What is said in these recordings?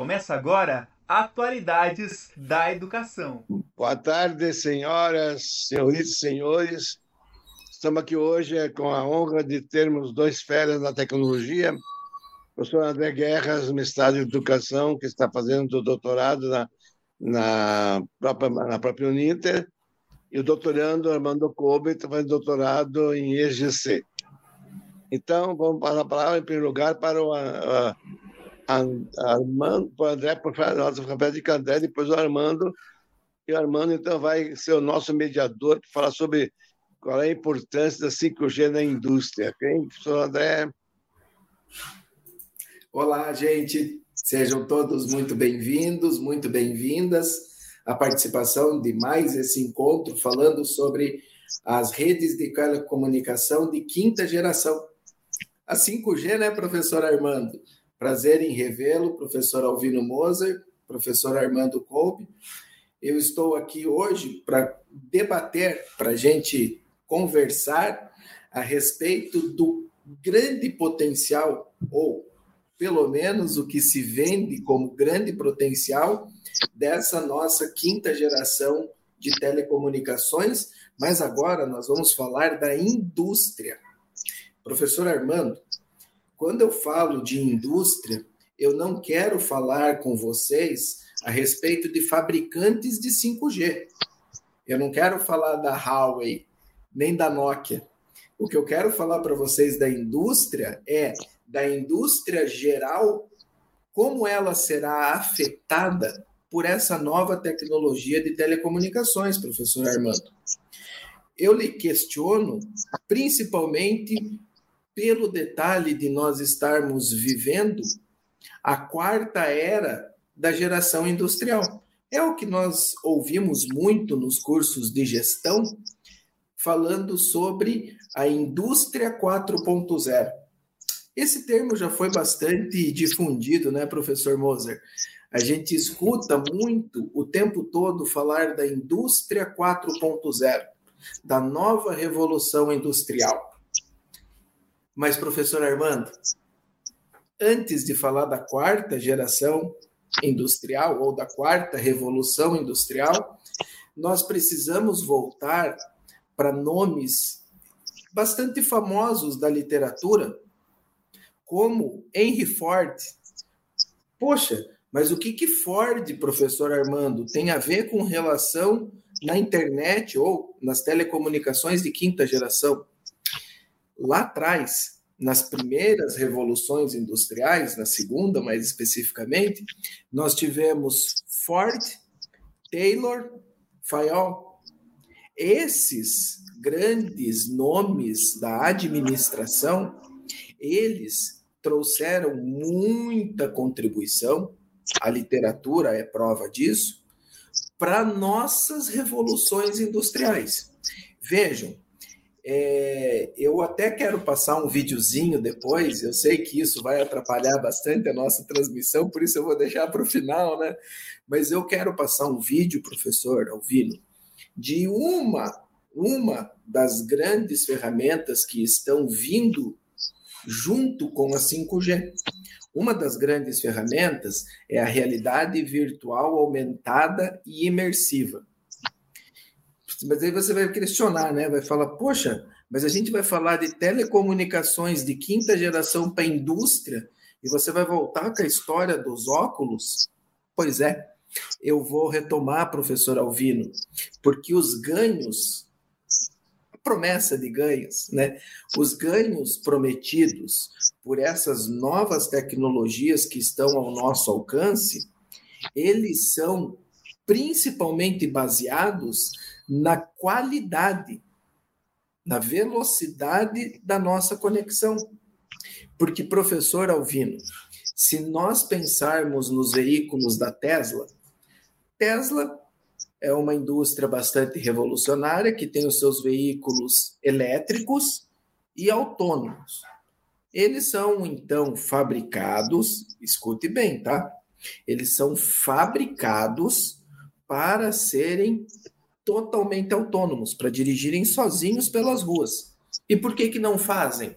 Começa agora Atualidades da Educação. Boa tarde, senhoras, senhoritas e senhores. Estamos aqui hoje com a honra de termos dois férias na tecnologia. O professor André Guerras, mestrado em Educação, que está fazendo doutorado na, na, própria, na própria Uninter, e o doutorando Armando Kobe, está fazendo doutorado em EGC. Então, vamos passar a palavra, em primeiro lugar, para o a, Armando, o André, por favor, de Candé, depois o Armando. E o Armando, então, vai ser o nosso mediador para falar sobre qual é a importância da 5G na indústria. Quem? Professor André? Olá, gente. Sejam todos muito bem-vindos, muito bem-vindas à participação de mais esse encontro falando sobre as redes de telecomunicação de quinta geração. A 5G, né, professor Armando? Prazer em revê-lo, professor Alvino Moser, professor Armando Kolbe. Eu estou aqui hoje para debater, para a gente conversar a respeito do grande potencial, ou pelo menos o que se vende como grande potencial dessa nossa quinta geração de telecomunicações, mas agora nós vamos falar da indústria. Professor Armando, quando eu falo de indústria, eu não quero falar com vocês a respeito de fabricantes de 5G. Eu não quero falar da Huawei, nem da Nokia. O que eu quero falar para vocês da indústria é da indústria geral, como ela será afetada por essa nova tecnologia de telecomunicações, professor Armando. Eu lhe questiono principalmente pelo detalhe de nós estarmos vivendo a quarta era da geração industrial. É o que nós ouvimos muito nos cursos de gestão, falando sobre a indústria 4.0. Esse termo já foi bastante difundido, né, professor Moser? A gente escuta muito o tempo todo falar da indústria 4.0, da nova revolução industrial. Mas, professor Armando, antes de falar da quarta geração industrial ou da quarta revolução industrial, nós precisamos voltar para nomes bastante famosos da literatura, como Henry Ford. Poxa, mas o que, que Ford, professor Armando, tem a ver com relação na internet ou nas telecomunicações de quinta geração? Lá atrás, nas primeiras revoluções industriais, na segunda mais especificamente, nós tivemos Ford, Taylor, Fayol. Esses grandes nomes da administração, eles trouxeram muita contribuição, a literatura é prova disso, para nossas revoluções industriais. Vejam, é, eu até quero passar um videozinho depois, eu sei que isso vai atrapalhar bastante a nossa transmissão, por isso eu vou deixar para o final, né? Mas eu quero passar um vídeo, professor Alvino, de uma, uma das grandes ferramentas que estão vindo junto com a 5G. Uma das grandes ferramentas é a realidade virtual aumentada e imersiva. Mas aí você vai questionar, né? Vai falar, poxa, mas a gente vai falar de telecomunicações de quinta geração para a indústria e você vai voltar com a história dos óculos? Pois é, eu vou retomar, professor Alvino, porque os ganhos, a promessa de ganhos, né? Os ganhos prometidos por essas novas tecnologias que estão ao nosso alcance, eles são principalmente baseados na qualidade, na velocidade da nossa conexão. Porque, professor Alvino, se nós pensarmos nos veículos da Tesla, Tesla é uma indústria bastante revolucionária que tem os seus veículos elétricos e autônomos. Eles são então fabricados, escute bem, tá? Eles são fabricados para serem totalmente autônomos, para dirigirem sozinhos pelas ruas. E por que, que não fazem?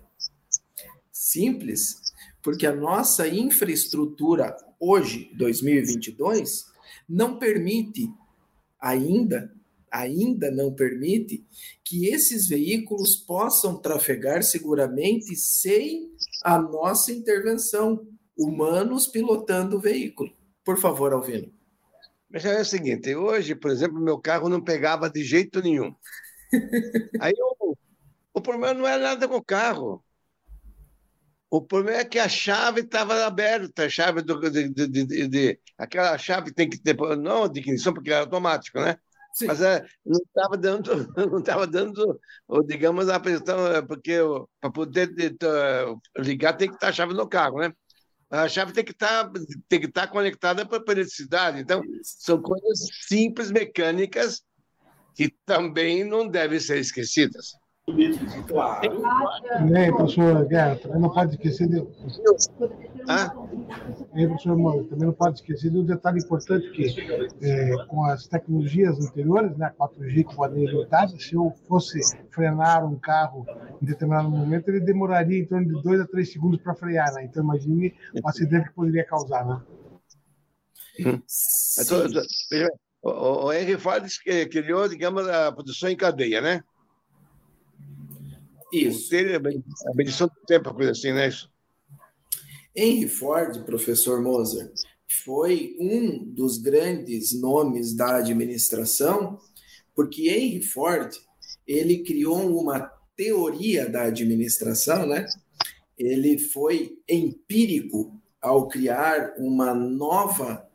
Simples, porque a nossa infraestrutura hoje, 2022, não permite ainda, ainda não permite que esses veículos possam trafegar seguramente sem a nossa intervenção, humanos pilotando o veículo. Por favor, Alvino. Mas é o seguinte, hoje, por exemplo, meu carro não pegava de jeito nenhum. Aí eu, o problema não era nada com o carro. O problema é que a chave estava aberta, a chave do, de, de, de, de, aquela chave tem que ter não de ignição porque era automático, né? Sim. Mas é, não estava dando, não estava dando, digamos a pressão, é, porque para poder ligar tem que estar a chave no carro, né? A chave tem que estar tem que estar conectada para a eletricidade. Então são coisas simples mecânicas que também não devem ser esquecidas. Claro. Também, professor Guerra, não pode esquecer de. Ah? Aí, professor Moura, também não pode esquecer de um detalhe importante que é, com as tecnologias anteriores, né, 4G que podem limitar, se eu fosse frenar um carro em determinado momento, ele demoraria em torno de 2 a 3 segundos para frear, né? Então imagine o acidente que poderia causar, né? Hum. O, o Henry Ford criou, digamos, a produção em cadeia, né? Isso. A medição do tempo, coisa assim, né? Isso. Henry Ford, professor Moser, foi um dos grandes nomes da administração, porque Henry Ford ele criou uma teoria da administração, né? Ele foi empírico ao criar uma nova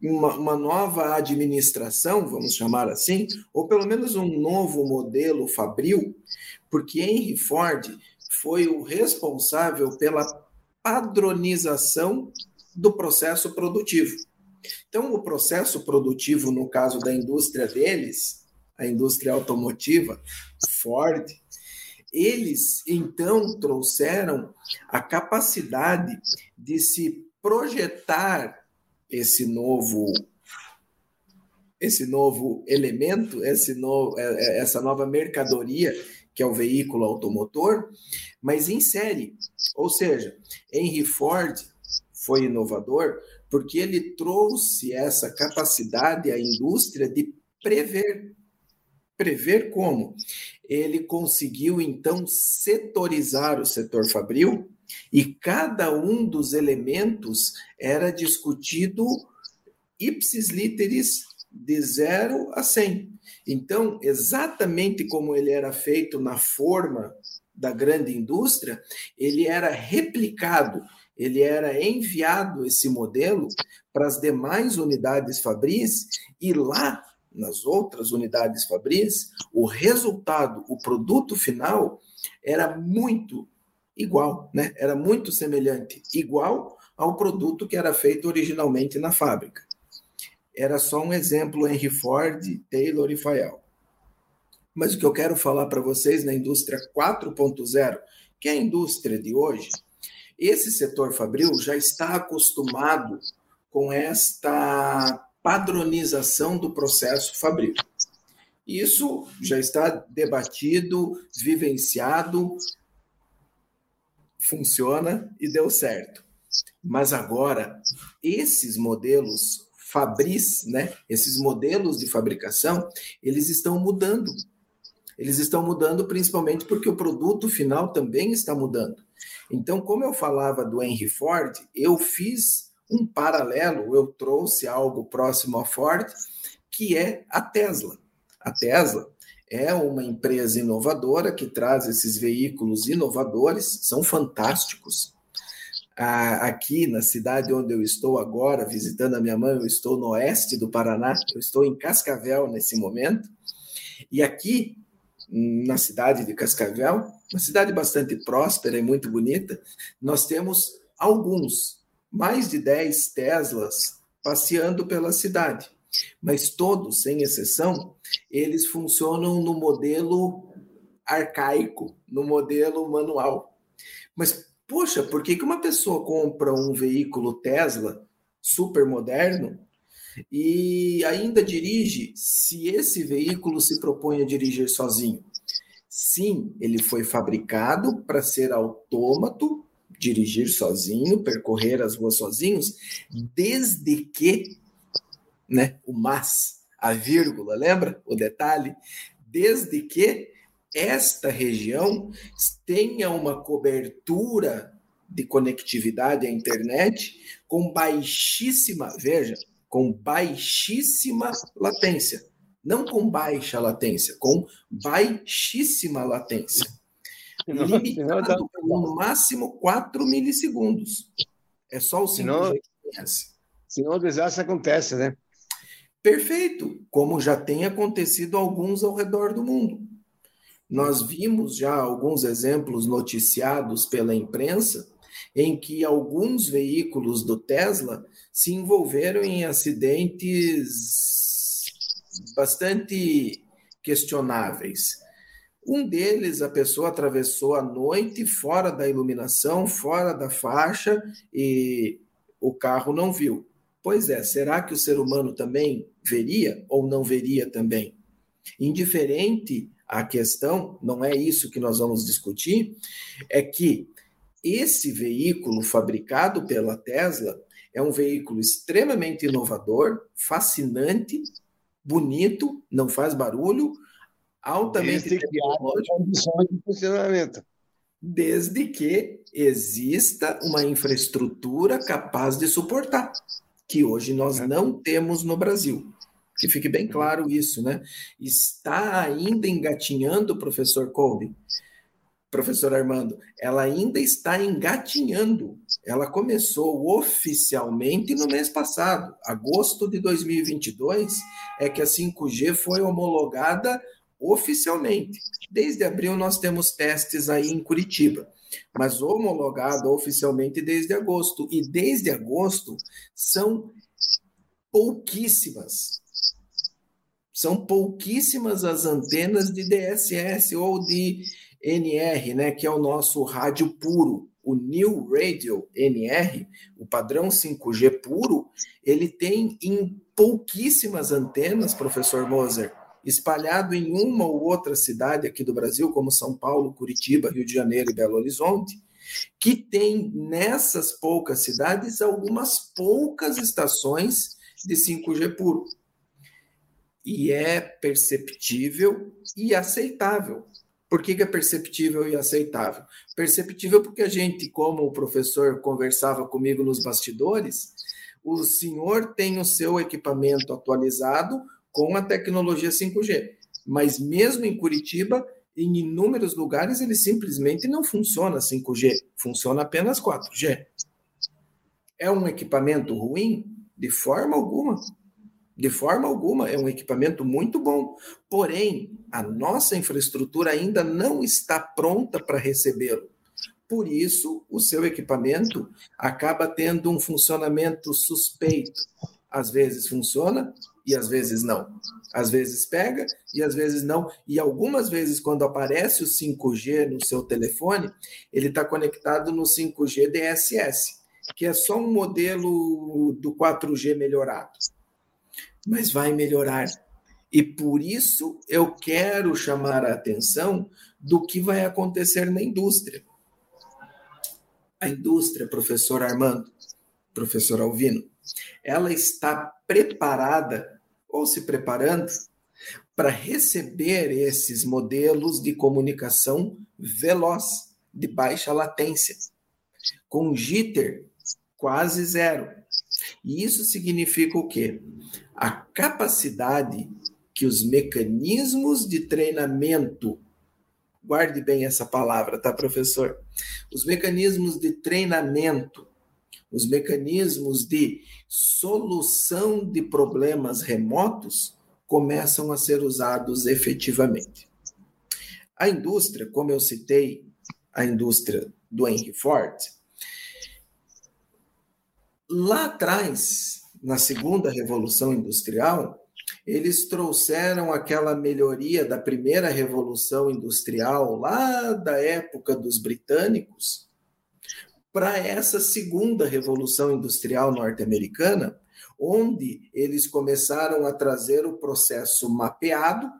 uma, uma, nova administração, vamos chamar assim, ou pelo menos um novo modelo fabril, porque Henry Ford foi o responsável pela padronização do processo produtivo. Então, o processo produtivo, no caso da indústria deles, a indústria automotiva, Ford, eles então trouxeram a capacidade de se projetar esse novo esse novo elemento, esse novo, é, é, essa nova mercadoria que é o veículo automotor, mas em série. Ou seja, Henry Ford foi inovador porque ele trouxe essa capacidade à indústria de prever. Prever como? Ele conseguiu então setorizar o setor fabril e cada um dos elementos era discutido ipsis literis de 0 a 100. Então, exatamente como ele era feito na forma da grande indústria, ele era replicado, ele era enviado esse modelo para as demais unidades fabris e lá nas outras unidades fabris, o resultado, o produto final era muito igual, né? Era muito semelhante, igual ao produto que era feito originalmente na fábrica. Era só um exemplo Henry Ford, Taylor e Fayal. Mas o que eu quero falar para vocês na indústria 4.0, que é a indústria de hoje, esse setor fabril já está acostumado com esta padronização do processo fabril. Isso já está debatido, vivenciado funciona e deu certo. Mas agora, esses modelos fabris, né, esses modelos de fabricação, eles estão mudando. Eles estão mudando principalmente porque o produto final também está mudando. Então, como eu falava do Henry Ford, eu fiz um paralelo, eu trouxe algo próximo à Ford, que é a Tesla. A Tesla, é uma empresa inovadora que traz esses veículos inovadores, são fantásticos. Aqui na cidade onde eu estou agora, visitando a minha mãe, eu estou no oeste do Paraná, eu estou em Cascavel nesse momento. E aqui, na cidade de Cascavel, uma cidade bastante próspera e muito bonita, nós temos alguns, mais de 10 Teslas passeando pela cidade mas todos, sem exceção, eles funcionam no modelo arcaico, no modelo manual. Mas, poxa, por que, que uma pessoa compra um veículo Tesla super moderno e ainda dirige se esse veículo se propõe a dirigir sozinho? Sim, ele foi fabricado para ser autômato dirigir sozinho, percorrer as ruas sozinhos, desde que, né, o mas, a vírgula, lembra o detalhe? Desde que esta região tenha uma cobertura de conectividade à internet com baixíssima, veja, com baixíssima latência. Não com baixa latência, com baixíssima latência. Limitado no máximo 4 milissegundos. É só o 5G senão, que conhece. Senão o desastre acontece, né? Perfeito, como já tem acontecido alguns ao redor do mundo. Nós vimos já alguns exemplos noticiados pela imprensa em que alguns veículos do Tesla se envolveram em acidentes bastante questionáveis. Um deles, a pessoa atravessou a noite fora da iluminação, fora da faixa, e o carro não viu. Pois é, será que o ser humano também veria ou não veria também? Indiferente a questão, não é isso que nós vamos discutir, é que esse veículo fabricado pela Tesla é um veículo extremamente inovador, fascinante, bonito, não faz barulho, altamente desde tecnológico. de funcionamento. Desde que exista uma infraestrutura capaz de suportar, que hoje nós é. não temos no Brasil. Que fique bem claro isso, né? Está ainda engatinhando, professor Colby, professor Armando, ela ainda está engatinhando. Ela começou oficialmente no mês passado, agosto de 2022, é que a 5G foi homologada oficialmente. Desde abril nós temos testes aí em Curitiba, mas homologada oficialmente desde agosto. E desde agosto são pouquíssimas. São pouquíssimas as antenas de DSS ou de NR, né, que é o nosso rádio puro. O New Radio NR, o padrão 5G puro, ele tem em pouquíssimas antenas, professor Moser, espalhado em uma ou outra cidade aqui do Brasil, como São Paulo, Curitiba, Rio de Janeiro e Belo Horizonte, que tem nessas poucas cidades algumas poucas estações de 5G puro. E é perceptível e aceitável. Por que, que é perceptível e aceitável? Perceptível porque a gente, como o professor conversava comigo nos bastidores, o senhor tem o seu equipamento atualizado com a tecnologia 5G. Mas mesmo em Curitiba, em inúmeros lugares, ele simplesmente não funciona 5G, funciona apenas 4G. É um equipamento ruim? De forma alguma. De forma alguma, é um equipamento muito bom. Porém, a nossa infraestrutura ainda não está pronta para recebê-lo. Por isso, o seu equipamento acaba tendo um funcionamento suspeito. Às vezes funciona e às vezes não. Às vezes pega e às vezes não. E algumas vezes, quando aparece o 5G no seu telefone, ele está conectado no 5G DSS, que é só um modelo do 4G melhorado mas vai melhorar. E por isso eu quero chamar a atenção do que vai acontecer na indústria. A indústria, professor Armando, professor Alvino, ela está preparada ou se preparando para receber esses modelos de comunicação veloz, de baixa latência, com jitter quase zero. E isso significa o quê? A capacidade que os mecanismos de treinamento, guarde bem essa palavra, tá, professor? Os mecanismos de treinamento, os mecanismos de solução de problemas remotos começam a ser usados efetivamente. A indústria, como eu citei, a indústria do Henry Ford, Lá atrás, na segunda revolução industrial, eles trouxeram aquela melhoria da primeira revolução industrial, lá da época dos britânicos, para essa segunda revolução industrial norte-americana, onde eles começaram a trazer o processo mapeado.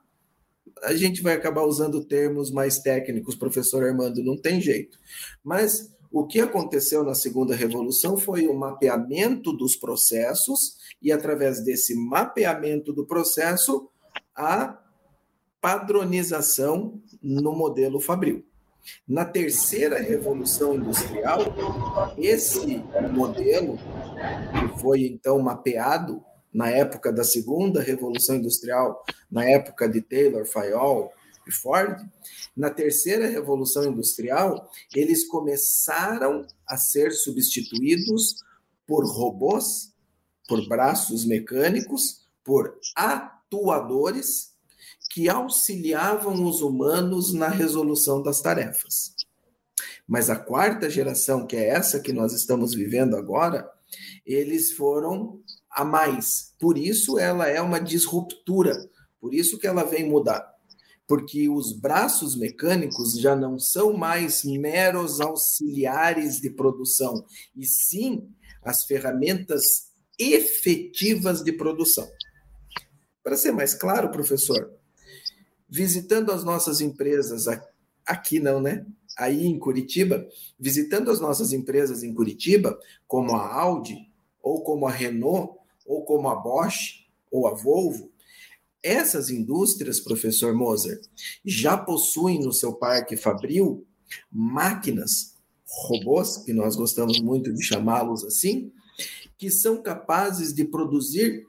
A gente vai acabar usando termos mais técnicos, professor Armando, não tem jeito. Mas o que aconteceu na segunda revolução foi o mapeamento dos processos e através desse mapeamento do processo a padronização no modelo fabril. Na terceira revolução industrial, esse modelo que foi então mapeado na época da segunda revolução industrial, na época de Taylor, Fayol e Ford, na terceira revolução industrial, eles começaram a ser substituídos por robôs, por braços mecânicos, por atuadores que auxiliavam os humanos na resolução das tarefas. Mas a quarta geração, que é essa que nós estamos vivendo agora, eles foram a mais. Por isso ela é uma disruptura, por isso que ela vem mudar. Porque os braços mecânicos já não são mais meros auxiliares de produção, e sim as ferramentas efetivas de produção. Para ser mais claro, professor, visitando as nossas empresas, aqui não, né? Aí em Curitiba, visitando as nossas empresas em Curitiba, como a Audi, ou como a Renault, ou como a Bosch, ou a Volvo, essas indústrias, professor Moser, já possuem no seu parque fabril máquinas, robôs, que nós gostamos muito de chamá-los assim, que são capazes de produzir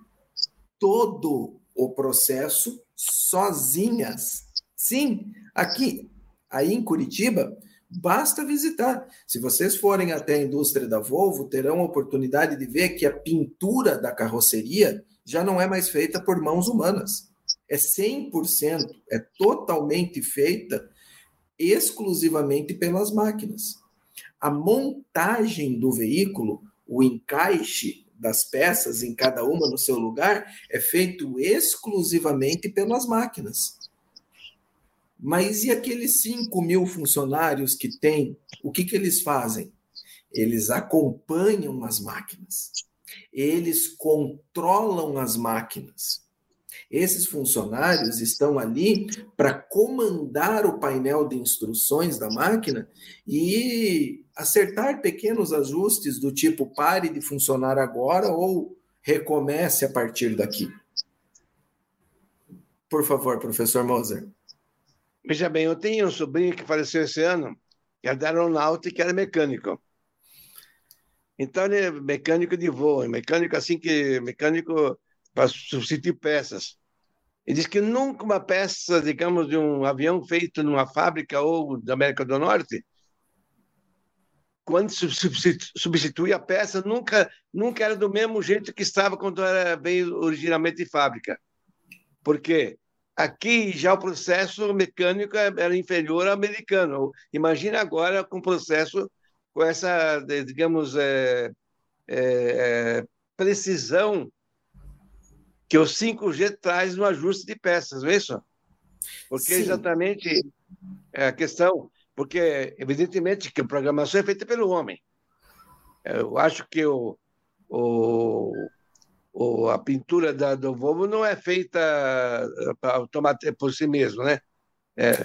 todo o processo sozinhas. Sim, aqui, aí em Curitiba, basta visitar. Se vocês forem até a indústria da Volvo, terão a oportunidade de ver que a pintura da carroceria já não é mais feita por mãos humanas. É 100%, é totalmente feita exclusivamente pelas máquinas. A montagem do veículo, o encaixe das peças em cada uma no seu lugar é feito exclusivamente pelas máquinas. Mas e aqueles 5 mil funcionários que tem, o que, que eles fazem? Eles acompanham as máquinas, eles controlam as máquinas. Esses funcionários estão ali para comandar o painel de instruções da máquina e acertar pequenos ajustes do tipo pare de funcionar agora ou recomece a partir daqui. Por favor, professor Moser. Veja bem, eu tenho um sobrinho que faleceu esse ano, que era da aeronáutica, que era mecânico. Então, ele é mecânico de voo, mecânico assim que mecânico para substituir peças. Ele diz que nunca uma peça, digamos, de um avião feito numa fábrica ou da América do Norte, quando substitui a peça, nunca, nunca era do mesmo jeito que estava quando era veio originalmente de fábrica. Por quê? Aqui já o processo mecânico é, era inferior ao americano. Imagina agora com o processo com essa, digamos, é, é, é precisão que o 5G traz no ajuste de peças, não é isso? Porque Sim. exatamente é a questão, porque evidentemente que a programação é feita pelo homem. Eu acho que o, o, o a pintura da, do Volvo não é feita eh, por si mesmo, né? É,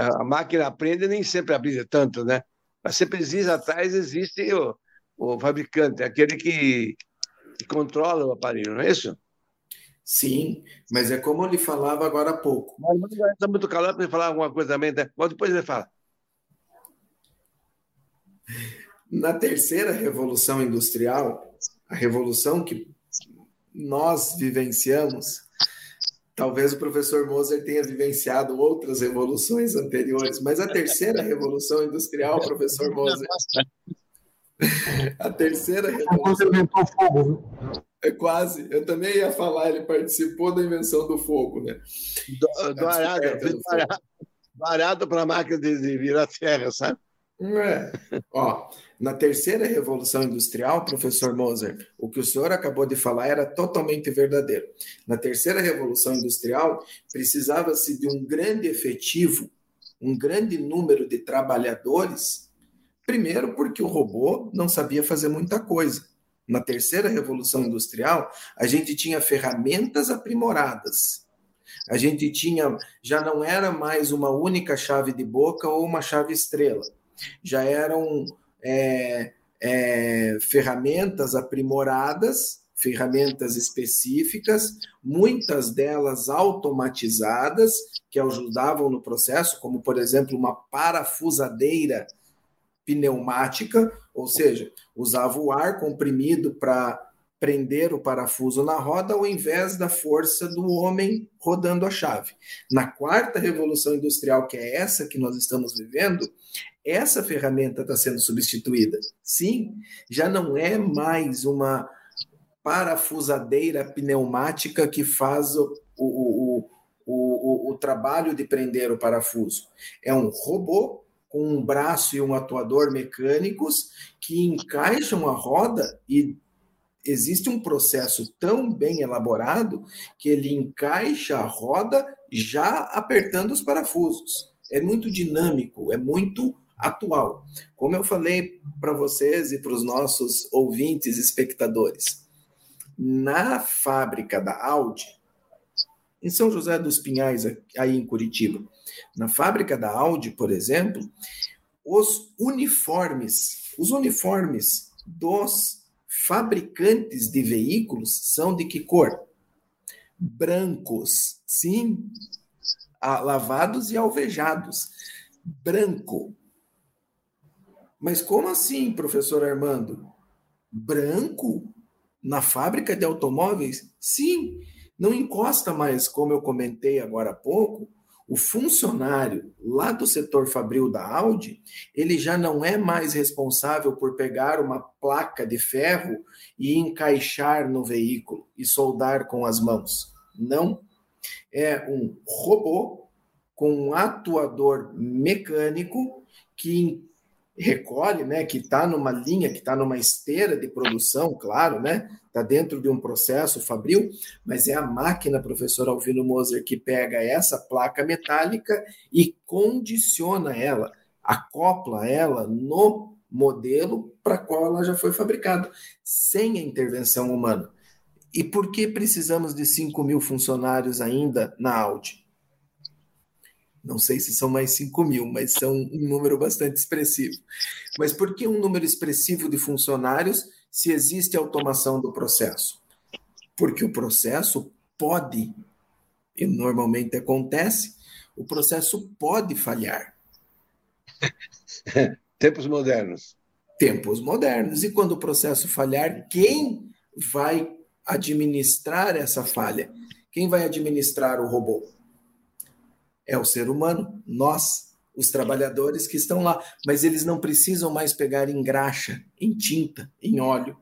a máquina aprende nem sempre aprende tanto, né? Mas sempre existe atrás existe o, o fabricante, aquele que, que controla o aparelho, não é isso? Sim, mas é como eu lhe falava agora há pouco. Mas está muito calor para falar alguma coisa também, né? mas depois ele fala. Na terceira revolução industrial, a revolução que nós vivenciamos, talvez o professor Moser tenha vivenciado outras revoluções anteriores, mas a terceira revolução industrial, professor Moser, a terceira revolução. inventou fogo, viu? É quase. Eu também ia falar, ele participou da invenção do fogo, né? Do, do arado, do arado para a máquina de, de virar terra, sabe? É. Ó, na terceira revolução industrial, professor Moser, o que o senhor acabou de falar era totalmente verdadeiro. Na terceira revolução industrial, precisava-se de um grande efetivo, um grande número de trabalhadores, primeiro porque o robô não sabia fazer muita coisa na terceira revolução industrial, a gente tinha ferramentas aprimoradas. A gente tinha, já não era mais uma única chave de boca ou uma chave estrela. Já eram é, é, ferramentas aprimoradas, ferramentas específicas, muitas delas automatizadas, que ajudavam no processo, como, por exemplo, uma parafusadeira pneumática, ou seja, usava o ar comprimido para prender o parafuso na roda ao invés da força do homem rodando a chave. Na quarta revolução industrial, que é essa que nós estamos vivendo, essa ferramenta está sendo substituída. Sim, já não é mais uma parafusadeira pneumática que faz o, o, o, o, trabalho de prender o parafuso. É um robô com um braço e um atuador mecânicos que encaixam a roda e existe um processo tão bem elaborado que ele encaixa a roda já apertando os parafusos. É muito dinâmico, é muito atual. Como eu falei para vocês e para os nossos ouvintes, espectadores, na fábrica da Audi, em São José dos Pinhais, aí em Curitiba, na fábrica da Audi, por exemplo, os uniformes, os uniformes dos fabricantes de veículos são de que cor? Brancos, sim, lavados e alvejados. Branco. Mas como assim, professor Armando? Branco? Na fábrica de automóveis? Sim, não encosta mais, como eu comentei agora há pouco, o funcionário lá do setor fabril da Audi, ele já não é mais responsável por pegar uma placa de ferro e encaixar no veículo e soldar com as mãos. Não. É um robô com um atuador mecânico que recolhe, né, que está numa linha, que está numa esteira de produção, claro, né, está dentro de um processo fabril, mas é a máquina, professor Alvino Moser, que pega essa placa metálica e condiciona ela, acopla ela no modelo para qual ela já foi fabricada, sem a intervenção humana. E por que precisamos de 5 mil funcionários ainda na Audi? Não sei se são mais 5 mil, mas são um número bastante expressivo. Mas por que um número expressivo de funcionários se existe automação do processo? Porque o processo pode, e normalmente acontece, o processo pode falhar. Tempos modernos. Tempos modernos. E quando o processo falhar, quem vai administrar essa falha? Quem vai administrar o robô? É o ser humano, nós, os trabalhadores que estão lá. Mas eles não precisam mais pegar em graxa, em tinta, em óleo.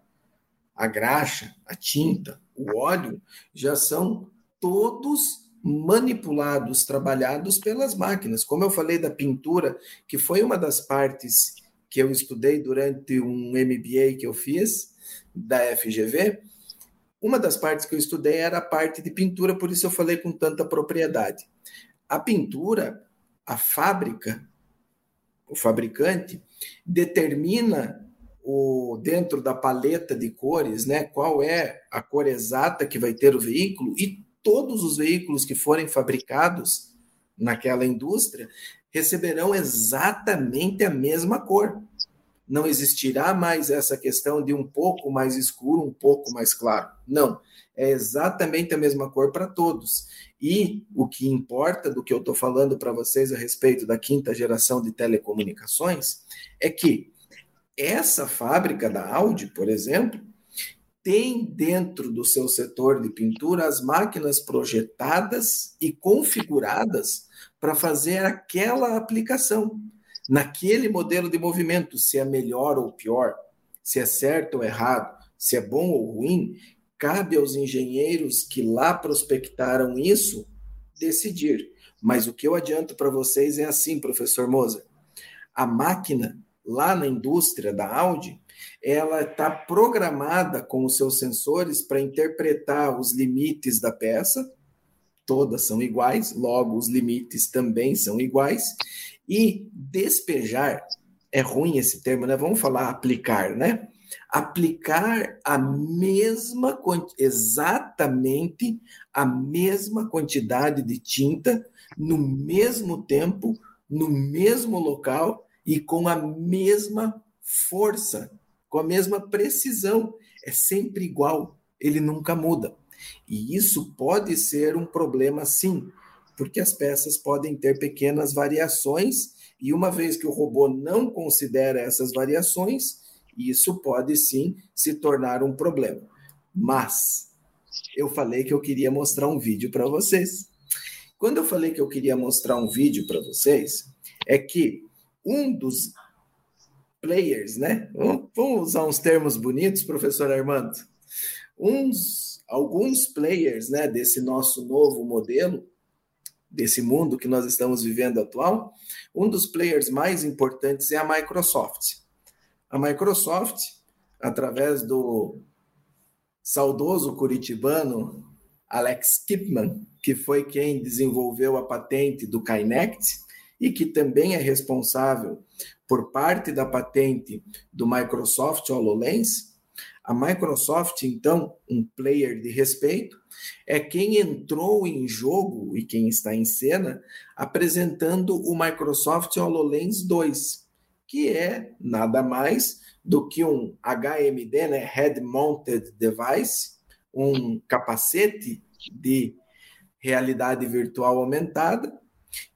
A graxa, a tinta, o óleo já são todos manipulados, trabalhados pelas máquinas. Como eu falei da pintura, que foi uma das partes que eu estudei durante um MBA que eu fiz da FGV, uma das partes que eu estudei era a parte de pintura, por isso eu falei com tanta propriedade. A pintura, a fábrica, o fabricante, determina o dentro da paleta de cores, né, qual é a cor exata que vai ter o veículo e todos os veículos que forem fabricados naquela indústria receberão exatamente a mesma cor. Não existirá mais essa questão de um pouco mais escuro, um pouco mais claro. Não é exatamente a mesma cor para todos. E o que importa do que eu estou falando para vocês a respeito da quinta geração de telecomunicações é que essa fábrica da Audi, por exemplo, tem dentro do seu setor de pintura as máquinas projetadas e configuradas para fazer aquela aplicação, naquele modelo de movimento, se é melhor ou pior, se é certo ou errado, se é bom ou ruim, Cabe aos engenheiros que lá prospectaram isso decidir. Mas o que eu adianto para vocês é assim, professor Moza. A máquina lá na indústria da Audi, ela está programada com os seus sensores para interpretar os limites da peça, todas são iguais, logo os limites também são iguais, e despejar, é ruim esse termo, né? Vamos falar aplicar, né? aplicar a mesma exatamente a mesma quantidade de tinta no mesmo tempo, no mesmo local e com a mesma força, com a mesma precisão. É sempre igual, ele nunca muda. E isso pode ser um problema, sim, porque as peças podem ter pequenas variações, e uma vez que o robô não considera essas variações, isso pode sim se tornar um problema. Mas eu falei que eu queria mostrar um vídeo para vocês. Quando eu falei que eu queria mostrar um vídeo para vocês, é que um dos players, né? Vamos usar uns termos bonitos, professor Armando. Uns, alguns players, né, desse nosso novo modelo, desse mundo que nós estamos vivendo atual, um dos players mais importantes é a Microsoft. A Microsoft, através do saudoso curitibano Alex Kipman, que foi quem desenvolveu a patente do Kinect e que também é responsável por parte da patente do Microsoft HoloLens, a Microsoft, então, um player de respeito, é quem entrou em jogo e quem está em cena apresentando o Microsoft HoloLens 2, que é nada mais do que um HMD, né, Head Mounted Device, um capacete de realidade virtual aumentada,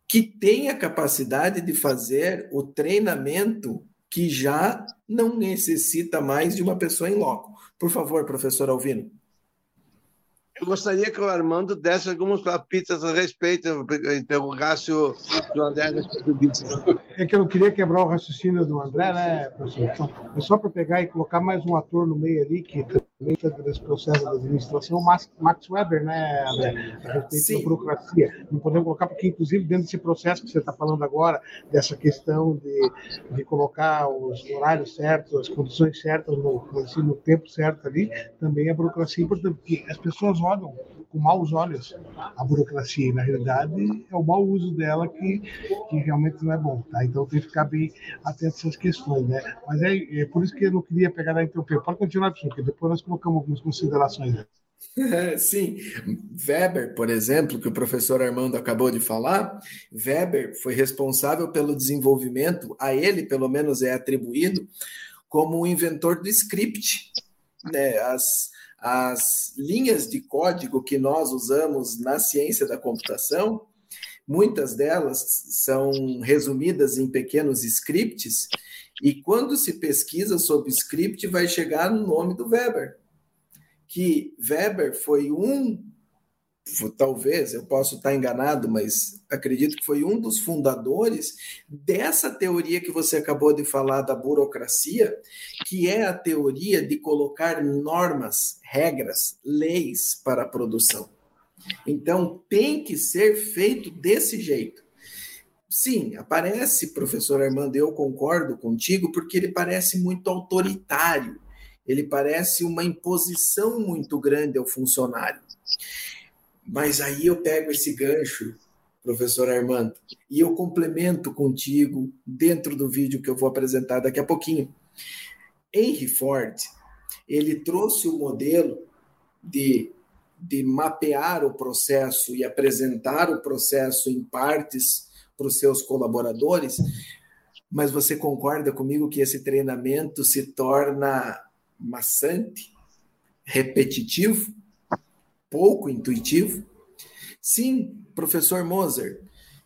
que tem a capacidade de fazer o treinamento que já não necessita mais de uma pessoa em loco. Por favor, professor Alvino. Eu gostaria que o Armando desse alguns papitas a respeito, interrogasse o, o André. É que eu não queria quebrar o raciocínio do André, né, professor? Então, é só para pegar e colocar mais um ator no meio ali, que também está desse processo da administração, Max, Max Weber, né, André? A respeito Sim. da burocracia. Não podemos colocar, porque, inclusive, dentro desse processo que você está falando agora, dessa questão de, de colocar os horários certos, as condições certas, no, no tempo certo ali, também a burocracia é importante, porque as pessoas olham com maus olhos a burocracia e na realidade é o mau uso dela que, que realmente não é bom, tá? Então tem que ficar bem atento a essas questões, né? Mas é, é por isso que eu não queria pegar na interromper. Pode continuar, porque depois nós colocamos algumas considerações. Sim, Weber, por exemplo, que o professor Armando acabou de falar, Weber foi responsável pelo desenvolvimento, a ele pelo menos é atribuído como o inventor do script. Né? As, as linhas de código que nós usamos na ciência da computação, muitas delas são resumidas em pequenos scripts, e quando se pesquisa sobre script, vai chegar no nome do Weber. Que Weber foi um talvez eu possa estar enganado, mas acredito que foi um dos fundadores dessa teoria que você acabou de falar da burocracia, que é a teoria de colocar normas, regras, leis para a produção. Então tem que ser feito desse jeito. Sim, aparece, professor Armando, eu concordo contigo, porque ele parece muito autoritário, ele parece uma imposição muito grande ao funcionário. Mas aí eu pego esse gancho, professor Armando, e eu complemento contigo dentro do vídeo que eu vou apresentar daqui a pouquinho. Henry Ford, ele trouxe o modelo de, de mapear o processo e apresentar o processo em partes para os seus colaboradores, mas você concorda comigo que esse treinamento se torna maçante, repetitivo? Pouco intuitivo? Sim, professor Moser,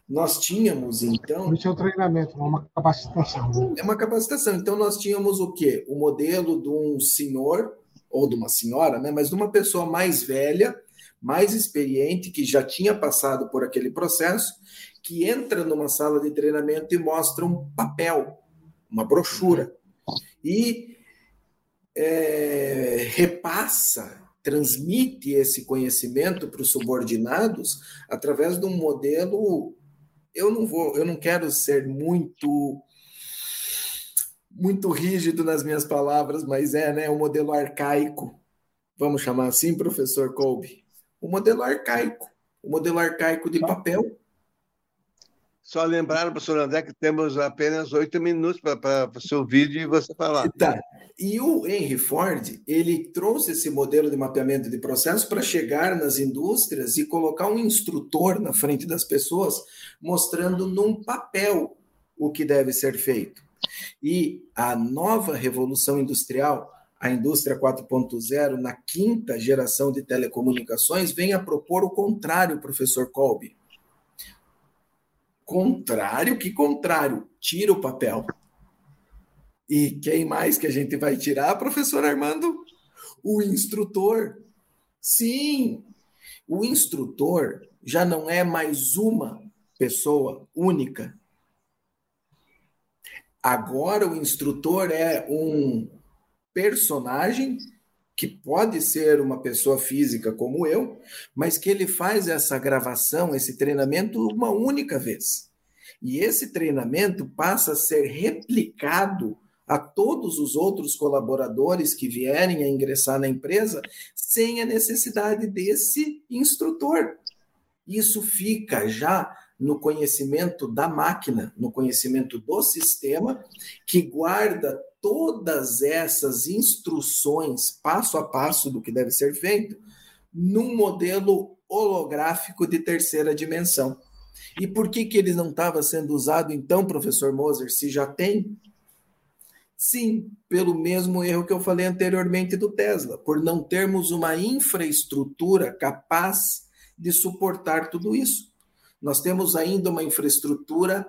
nós tínhamos então. Isso é um treinamento, não é uma capacitação. É uma capacitação. Então nós tínhamos o quê? O modelo de um senhor ou de uma senhora, né? Mas de uma pessoa mais velha, mais experiente, que já tinha passado por aquele processo, que entra numa sala de treinamento e mostra um papel, uma brochura, e é, repassa transmite esse conhecimento para os subordinados através de um modelo. Eu não vou, eu não quero ser muito muito rígido nas minhas palavras, mas é, né, um modelo arcaico. Vamos chamar assim, professor Colby? Um modelo arcaico, um modelo arcaico de papel só lembrar, professor André, que temos apenas oito minutos para o seu vídeo e você falar. Tá. E o Henry Ford, ele trouxe esse modelo de mapeamento de processo para chegar nas indústrias e colocar um instrutor na frente das pessoas, mostrando num papel o que deve ser feito. E a nova revolução industrial, a indústria 4.0, na quinta geração de telecomunicações, vem a propor o contrário, professor Colby. Contrário? Que contrário? Tira o papel. E quem mais que a gente vai tirar, professor Armando? O instrutor. Sim, o instrutor já não é mais uma pessoa única. Agora o instrutor é um personagem que pode ser uma pessoa física como eu, mas que ele faz essa gravação, esse treinamento uma única vez. E esse treinamento passa a ser replicado a todos os outros colaboradores que vierem a ingressar na empresa sem a necessidade desse instrutor. Isso fica já no conhecimento da máquina, no conhecimento do sistema, que guarda todas essas instruções passo a passo do que deve ser feito num modelo holográfico de terceira dimensão. E por que, que ele não estava sendo usado, então, professor Moser, se já tem? Sim, pelo mesmo erro que eu falei anteriormente do Tesla, por não termos uma infraestrutura capaz de suportar tudo isso. Nós temos ainda uma infraestrutura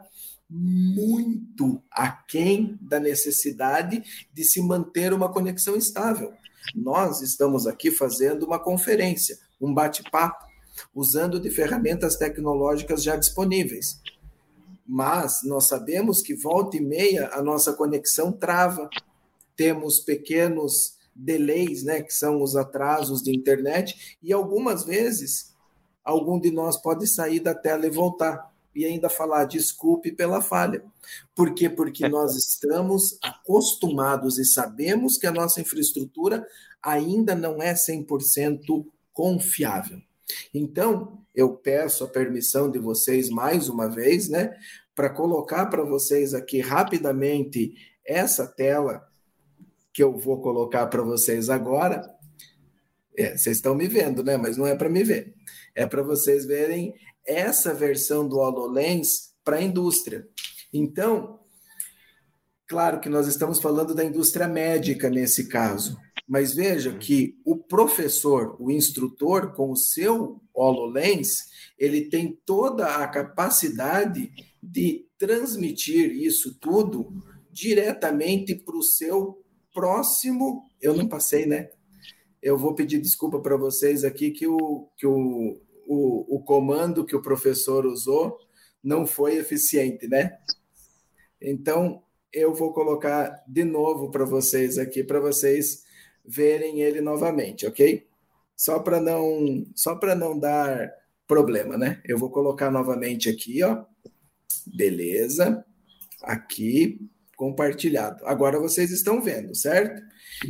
muito aquém da necessidade de se manter uma conexão estável. Nós estamos aqui fazendo uma conferência, um bate-papo, usando de ferramentas tecnológicas já disponíveis mas nós sabemos que volta e meia a nossa conexão trava. Temos pequenos delays, né, que são os atrasos de internet, e algumas vezes algum de nós pode sair da tela e voltar e ainda falar desculpe pela falha. Por quê? Porque nós estamos acostumados e sabemos que a nossa infraestrutura ainda não é 100% confiável. Então, eu peço a permissão de vocês mais uma vez, né, para colocar para vocês aqui rapidamente essa tela que eu vou colocar para vocês agora. É, vocês estão me vendo, né? Mas não é para me ver. É para vocês verem essa versão do HoloLens para a indústria. Então, claro que nós estamos falando da indústria médica nesse caso, mas veja que o professor, o instrutor, com o seu HoloLens, ele tem toda a capacidade de transmitir isso tudo diretamente para o seu próximo. Eu não passei, né? Eu vou pedir desculpa para vocês aqui que, o, que o, o, o comando que o professor usou não foi eficiente, né? Então, eu vou colocar de novo para vocês aqui, para vocês verem ele novamente, ok? Só para não, só para não dar problema, né? Eu vou colocar novamente aqui, ó. Beleza. Aqui, compartilhado. Agora vocês estão vendo, certo?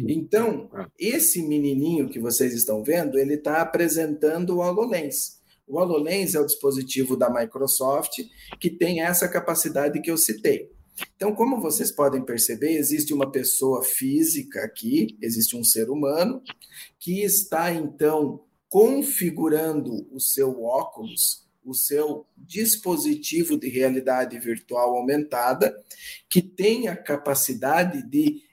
Então, esse menininho que vocês estão vendo, ele está apresentando o HoloLens. O HoloLens é o dispositivo da Microsoft que tem essa capacidade que eu citei. Então, como vocês podem perceber, existe uma pessoa física aqui, existe um ser humano, que está então configurando o seu óculos o seu dispositivo de realidade virtual aumentada, que tem a capacidade de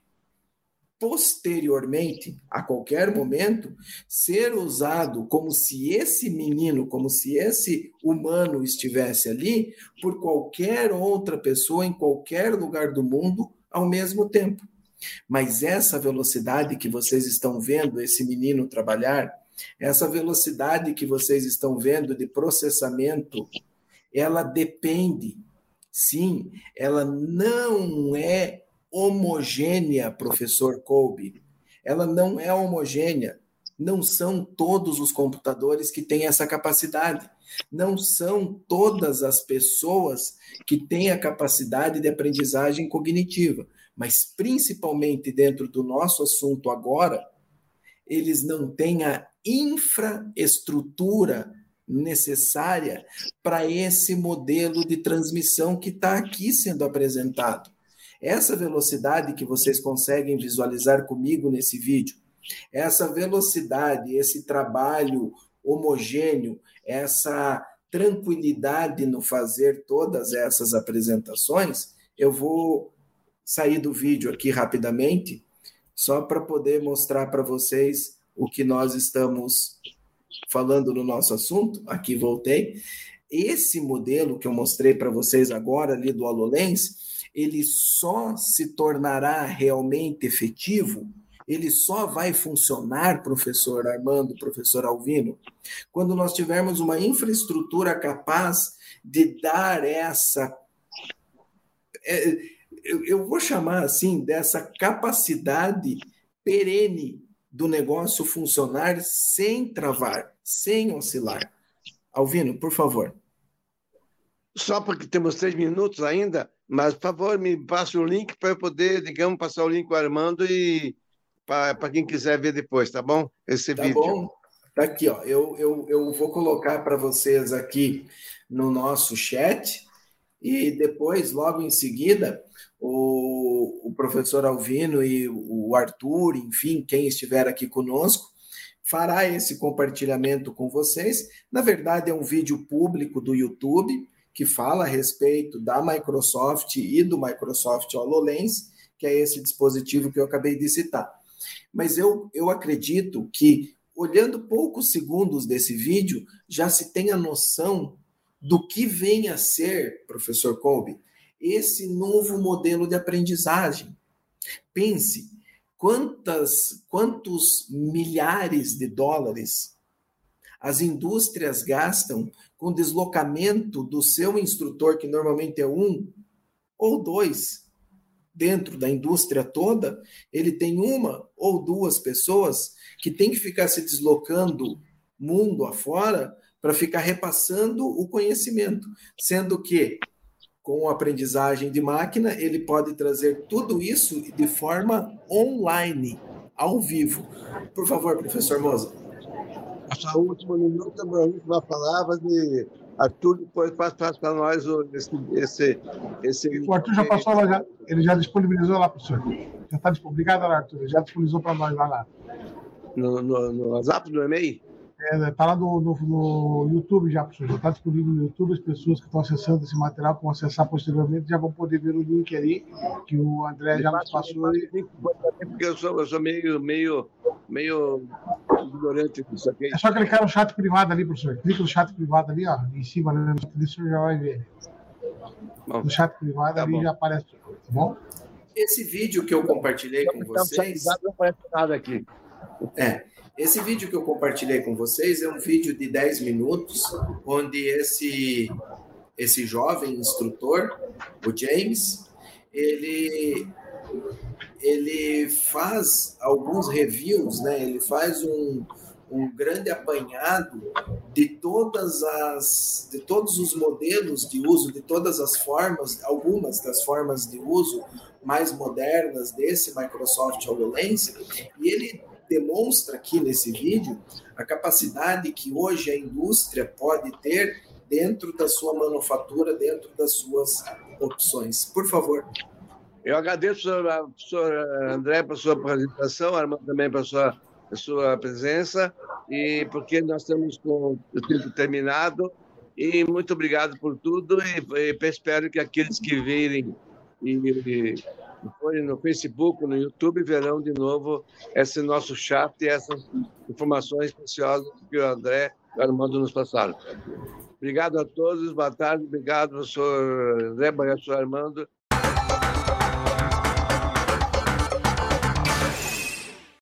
posteriormente, a qualquer momento, ser usado como se esse menino, como se esse humano estivesse ali, por qualquer outra pessoa em qualquer lugar do mundo ao mesmo tempo. Mas essa velocidade que vocês estão vendo esse menino trabalhar, essa velocidade que vocês estão vendo de processamento, ela depende, sim, ela não é homogênea, professor Colby. Ela não é homogênea. Não são todos os computadores que têm essa capacidade. Não são todas as pessoas que têm a capacidade de aprendizagem cognitiva. Mas, principalmente dentro do nosso assunto agora, eles não têm a infraestrutura necessária para esse modelo de transmissão que está aqui sendo apresentado. Essa velocidade que vocês conseguem visualizar comigo nesse vídeo, essa velocidade, esse trabalho homogêneo, essa tranquilidade no fazer todas essas apresentações, eu vou sair do vídeo aqui rapidamente, só para poder mostrar para vocês o que nós estamos falando no nosso assunto. Aqui voltei. Esse modelo que eu mostrei para vocês agora ali do HoloLens, ele só se tornará realmente efetivo ele só vai funcionar, professor Armando, professor Alvino, quando nós tivermos uma infraestrutura capaz de dar essa. É, eu vou chamar assim dessa capacidade perene do negócio funcionar sem travar, sem oscilar. Alvino, por favor. Só porque temos três minutos ainda, mas, por favor, me passe o link para eu poder, digamos, passar o link com o Armando e para quem quiser ver depois, tá bom? Esse tá vídeo. Bom. Tá aqui, ó. Eu, eu, eu vou colocar para vocês aqui no nosso chat e depois, logo em seguida, o, o professor Alvino e o Arthur, enfim, quem estiver aqui conosco, fará esse compartilhamento com vocês. Na verdade, é um vídeo público do YouTube que fala a respeito da Microsoft e do Microsoft HoloLens, que é esse dispositivo que eu acabei de citar. Mas eu, eu acredito que, olhando poucos segundos desse vídeo, já se tem a noção do que vem a ser, professor Colby, esse novo modelo de aprendizagem. Pense quantas, quantos milhares de dólares as indústrias gastam com deslocamento do seu instrutor, que normalmente é um ou dois, dentro da indústria toda, ele tem uma ou duas pessoas que tem que ficar se deslocando mundo afora para ficar repassando o conhecimento, sendo que com a aprendizagem de máquina, ele pode trazer tudo isso de forma online, ao vivo. Por favor, professor Moza. A última minuto, a última palavra de Arthur depois passa para nós esse, esse, esse. O Arthur já passou lá, já, ele já disponibilizou lá para o senhor. Já está disponibilizado lá, Arthur, já disponibilizou para nós lá. lá. No, no, no WhatsApp, no e-mail? É, tá lá no, no, no YouTube já, professor. Já está disponível no YouTube. As pessoas que estão acessando esse material vão acessar posteriormente já vão poder ver o link ali que o André já nos passou. Porque eu sou, eu sou meio, meio, meio ignorante disso aqui. É só clicar no chat privado ali, professor. Clica no chat privado ali, ó, em cima, né? o senhor já vai ver. Bom, no chat privado tá ali bom. já aparece, tá bom? Esse vídeo que eu compartilhei com vocês. Não aparece nada aqui. É. Esse vídeo que eu compartilhei com vocês é um vídeo de 10 minutos, onde esse, esse jovem instrutor, o James, ele, ele faz alguns reviews, né? ele faz um, um grande apanhado de todas as de todos os modelos de uso, de todas as formas, algumas das formas de uso mais modernas desse Microsoft HoloLens, e ele demonstra aqui nesse vídeo a capacidade que hoje a indústria pode ter dentro da sua manufatura, dentro das suas opções. Por favor. Eu agradeço ao professor André pela sua apresentação, Armando também pela sua, sua presença, e porque nós estamos com o tempo terminado. E muito obrigado por tudo, e, e espero que aqueles que virem e, no Facebook, no YouTube, verão de novo esse nosso chat e essas informações preciosas que o André e o Armando nos passaram. Obrigado a todos, boa tarde, obrigado, professor André, professor Armando,